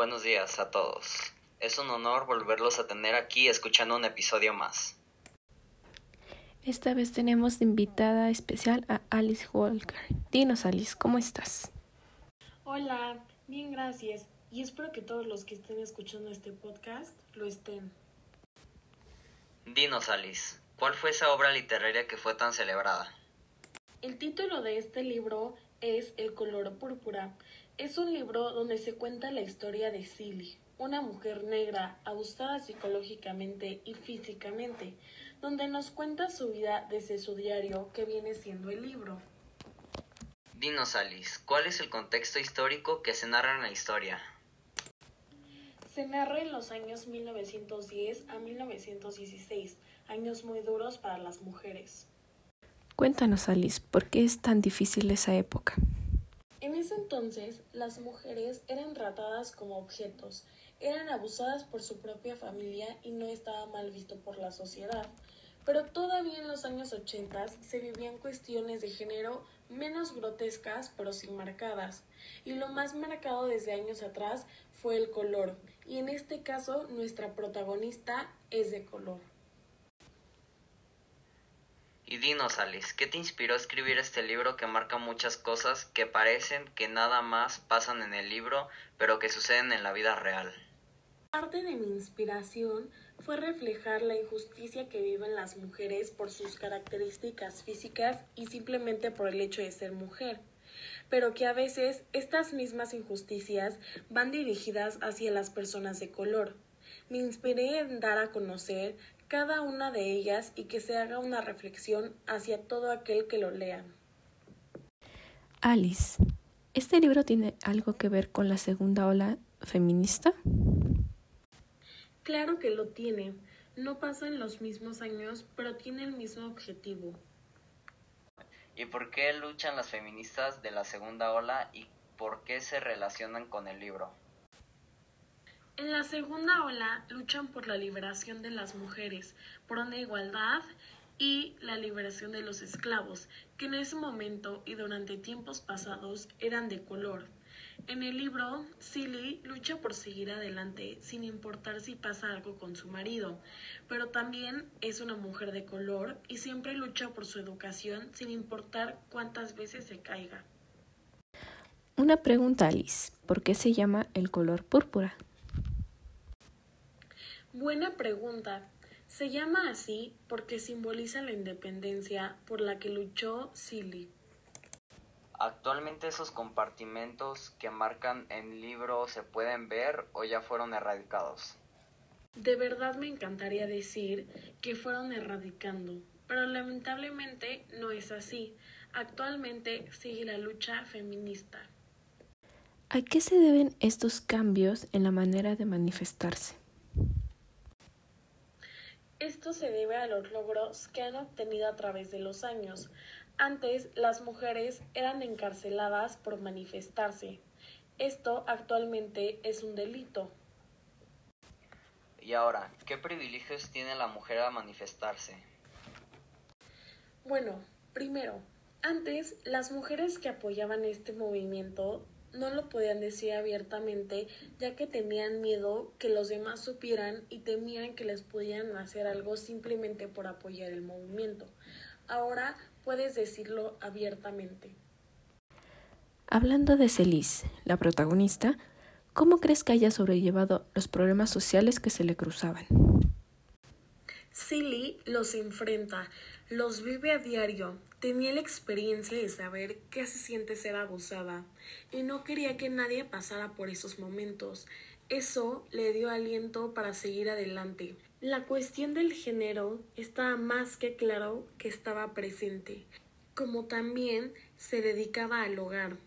Buenos días a todos. Es un honor volverlos a tener aquí escuchando un episodio más. Esta vez tenemos de invitada especial a Alice Walker. Dinos, Alice, ¿cómo estás? Hola, bien, gracias. Y espero que todos los que estén escuchando este podcast lo estén. Dinos, Alice, ¿cuál fue esa obra literaria que fue tan celebrada? El título de este libro es El color púrpura. Es un libro donde se cuenta la historia de Silly, una mujer negra abusada psicológicamente y físicamente, donde nos cuenta su vida desde su diario que viene siendo el libro. Dinos, Alice, ¿cuál es el contexto histórico que se narra en la historia? Se narra en los años 1910 a 1916, años muy duros para las mujeres. Cuéntanos, Alice, ¿por qué es tan difícil esa época? En ese entonces, las mujeres eran tratadas como objetos, eran abusadas por su propia familia y no estaba mal visto por la sociedad. Pero todavía en los años 80 se vivían cuestiones de género menos grotescas pero sin marcadas. Y lo más marcado desde años atrás fue el color. Y en este caso nuestra protagonista es de color. Y dinos, Alice, ¿qué te inspiró a escribir este libro que marca muchas cosas que parecen que nada más pasan en el libro, pero que suceden en la vida real? Parte de mi inspiración fue reflejar la injusticia que viven las mujeres por sus características físicas y simplemente por el hecho de ser mujer, pero que a veces estas mismas injusticias van dirigidas hacia las personas de color. Me inspiré en dar a conocer cada una de ellas y que se haga una reflexión hacia todo aquel que lo lea. Alice, ¿este libro tiene algo que ver con la segunda ola feminista? Claro que lo tiene. No pasa en los mismos años, pero tiene el mismo objetivo. ¿Y por qué luchan las feministas de la segunda ola y por qué se relacionan con el libro? En la segunda ola luchan por la liberación de las mujeres, por una igualdad y la liberación de los esclavos, que en ese momento y durante tiempos pasados eran de color. En el libro, Silly lucha por seguir adelante sin importar si pasa algo con su marido, pero también es una mujer de color y siempre lucha por su educación sin importar cuántas veces se caiga. Una pregunta, Alice. ¿Por qué se llama el color púrpura? Buena pregunta. Se llama así porque simboliza la independencia por la que luchó Silly. ¿Actualmente esos compartimentos que marcan el libro se pueden ver o ya fueron erradicados? De verdad me encantaría decir que fueron erradicando, pero lamentablemente no es así. Actualmente sigue la lucha feminista. ¿A qué se deben estos cambios en la manera de manifestarse? Esto se debe a los logros que han obtenido a través de los años. Antes las mujeres eran encarceladas por manifestarse. Esto actualmente es un delito. Y ahora, ¿qué privilegios tiene la mujer a manifestarse? Bueno, primero, antes las mujeres que apoyaban este movimiento no lo podían decir abiertamente ya que tenían miedo que los demás supieran y temían que les pudieran hacer algo simplemente por apoyar el movimiento. Ahora puedes decirlo abiertamente. Hablando de Celis, la protagonista, ¿cómo crees que haya sobrellevado los problemas sociales que se le cruzaban? Silly los enfrenta, los vive a diario. Tenía la experiencia de saber qué se siente ser abusada y no quería que nadie pasara por esos momentos. Eso le dio aliento para seguir adelante. La cuestión del género estaba más que claro que estaba presente, como también se dedicaba al hogar,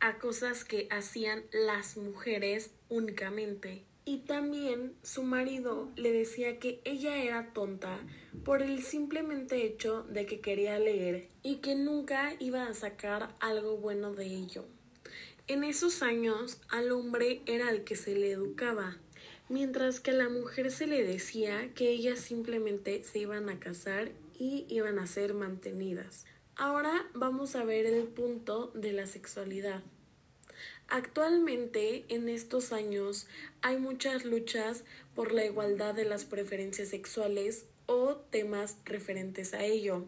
a cosas que hacían las mujeres únicamente. Y también su marido le decía que ella era tonta por el simplemente hecho de que quería leer y que nunca iba a sacar algo bueno de ello. En esos años al hombre era el que se le educaba, mientras que a la mujer se le decía que ellas simplemente se iban a casar y iban a ser mantenidas. Ahora vamos a ver el punto de la sexualidad. Actualmente, en estos años, hay muchas luchas por la igualdad de las preferencias sexuales o temas referentes a ello.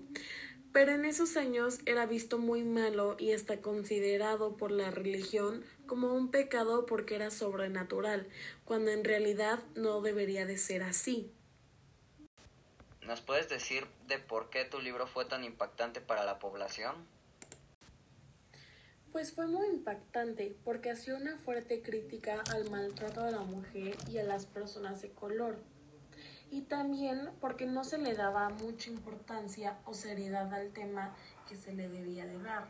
Pero en esos años era visto muy malo y está considerado por la religión como un pecado porque era sobrenatural, cuando en realidad no debería de ser así. ¿Nos puedes decir de por qué tu libro fue tan impactante para la población? Pues fue muy impactante porque hacía una fuerte crítica al maltrato a la mujer y a las personas de color. Y también porque no se le daba mucha importancia o seriedad al tema que se le debía de dar.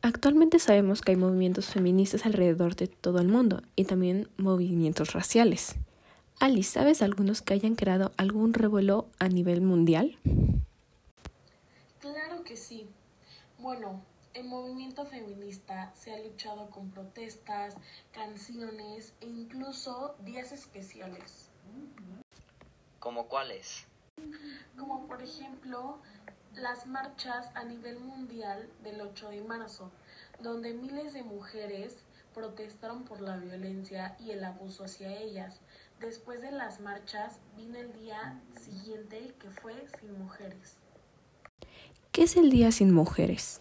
Actualmente sabemos que hay movimientos feministas alrededor de todo el mundo y también movimientos raciales. Alice, ¿sabes algunos que hayan creado algún revuelo a nivel mundial? Claro que sí. Bueno, el movimiento feminista se ha luchado con protestas, canciones e incluso días especiales. ¿Como cuáles? Como por ejemplo las marchas a nivel mundial del 8 de marzo, donde miles de mujeres protestaron por la violencia y el abuso hacia ellas. Después de las marchas vino el día siguiente que fue sin mujeres. ¿Qué es el día sin mujeres?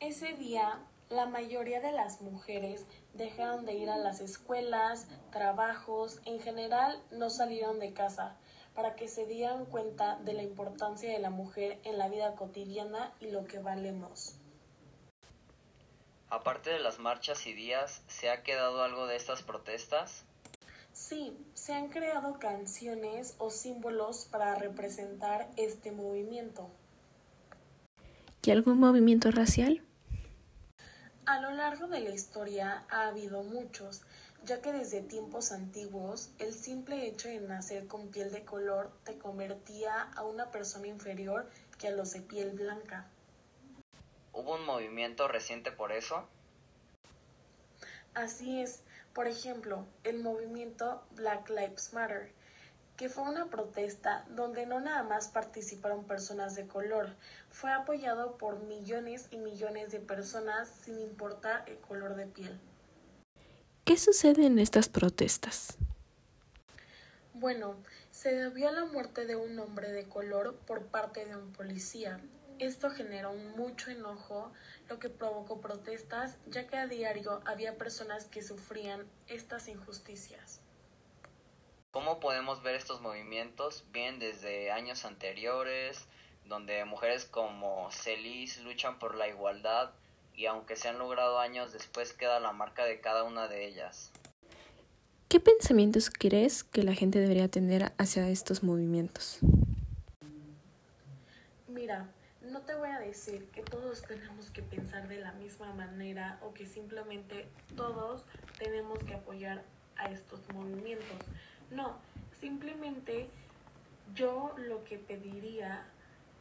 Ese día la mayoría de las mujeres dejaron de ir a las escuelas, trabajos, en general no salieron de casa para que se dieran cuenta de la importancia de la mujer en la vida cotidiana y lo que valemos. Aparte de las marchas y días, ¿se ha quedado algo de estas protestas? Sí, se han creado canciones o símbolos para representar este movimiento. ¿Y algún movimiento racial? A lo largo de la historia ha habido muchos, ya que desde tiempos antiguos el simple hecho de nacer con piel de color te convertía a una persona inferior que a los de piel blanca. ¿Hubo un movimiento reciente por eso? Así es, por ejemplo, el movimiento Black Lives Matter, que fue una protesta donde no nada más participaron personas de color, fue apoyado por millones y millones de personas sin importar el color de piel. ¿Qué sucede en estas protestas? Bueno, se debió a la muerte de un hombre de color por parte de un policía. Esto generó mucho enojo, lo que provocó protestas, ya que a diario había personas que sufrían estas injusticias. ¿Cómo podemos ver estos movimientos? Bien desde años anteriores, donde mujeres como Celis luchan por la igualdad y aunque se han logrado años después queda la marca de cada una de ellas. ¿Qué pensamientos crees que la gente debería tener hacia estos movimientos? Mira, no te voy a decir que todos tenemos que pensar de la misma manera o que simplemente todos tenemos que apoyar a estos movimientos. No, simplemente yo lo que pediría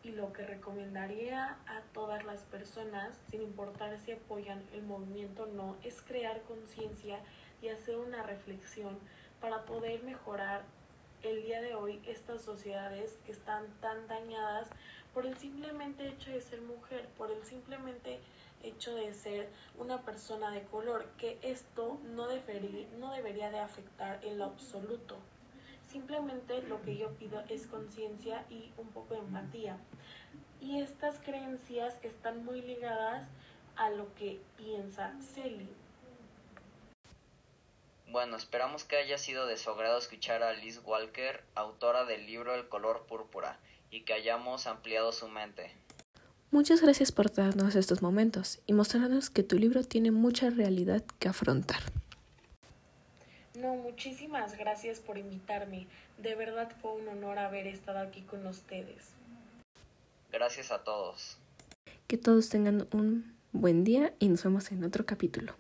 y lo que recomendaría a todas las personas, sin importar si apoyan el movimiento o no, es crear conciencia y hacer una reflexión para poder mejorar el día de hoy estas sociedades que están tan dañadas por el simplemente hecho de ser mujer, por el simplemente hecho de ser una persona de color, que esto no debería, no debería de afectar en lo absoluto. Simplemente lo que yo pido es conciencia y un poco de empatía. Y estas creencias están muy ligadas a lo que piensa Celi. Bueno, esperamos que haya sido de su escuchar a Liz Walker, autora del libro El color púrpura, y que hayamos ampliado su mente. Muchas gracias por darnos estos momentos y mostrarnos que tu libro tiene mucha realidad que afrontar. No, muchísimas gracias por invitarme. De verdad fue un honor haber estado aquí con ustedes. Gracias a todos. Que todos tengan un buen día y nos vemos en otro capítulo.